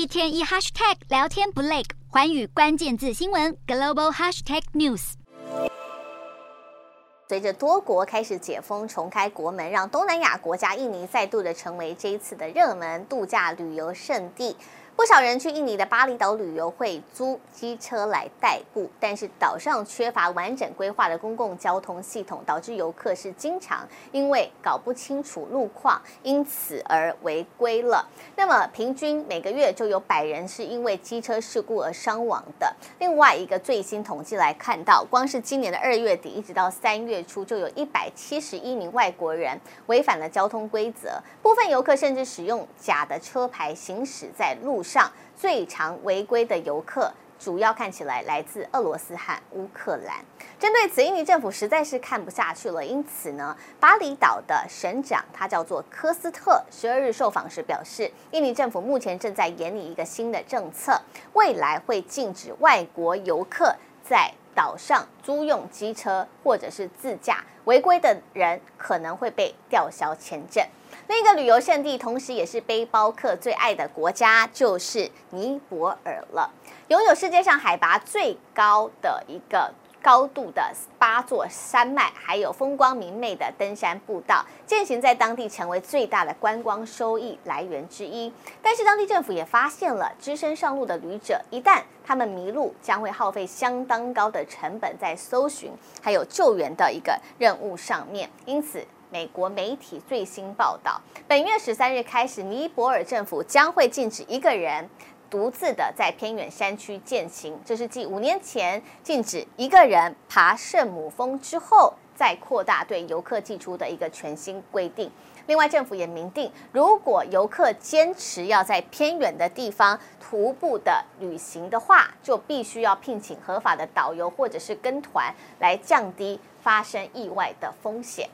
一天一 hashtag 聊天不累，环宇关键字新闻 global hashtag news。随着多国开始解封、重开国门，让东南亚国家印尼再度的成为这一次的热门度假旅游胜地。不少人去印尼的巴厘岛旅游会租机车来代步，但是岛上缺乏完整规划的公共交通系统，导致游客是经常因为搞不清楚路况，因此而违规了。那么平均每个月就有百人是因为机车事故而伤亡的。另外一个最新统计来看到，光是今年的二月底一直到三月初，就有一百七十一名外国人违反了交通规则，部分游客甚至使用假的车牌行驶在路上。最常违规的游客，主要看起来来自俄罗斯和乌克兰。针对此，印尼政府实在是看不下去了，因此呢，巴厘岛的省长他叫做科斯特，十二日受访时表示，印尼政府目前正在研拟一个新的政策，未来会禁止外国游客在岛上租用机车或者是自驾，违规的人可能会被吊销签证。那个旅游胜地，同时也是背包客最爱的国家，就是尼泊尔了。拥有世界上海拔最高的一个高度的八座山脉，还有风光明媚的登山步道，践行在当地成为最大的观光收益来源之一。但是当地政府也发现了，只身上路的旅者一旦他们迷路，将会耗费相当高的成本在搜寻还有救援的一个任务上面，因此。美国媒体最新报道，本月十三日开始，尼泊尔政府将会禁止一个人独自的在偏远山区健行。这是继五年前禁止一个人爬圣母峰之后，再扩大对游客祭出的一个全新规定。另外，政府也明定，如果游客坚持要在偏远的地方徒步的旅行的话，就必须要聘请合法的导游或者是跟团，来降低发生意外的风险。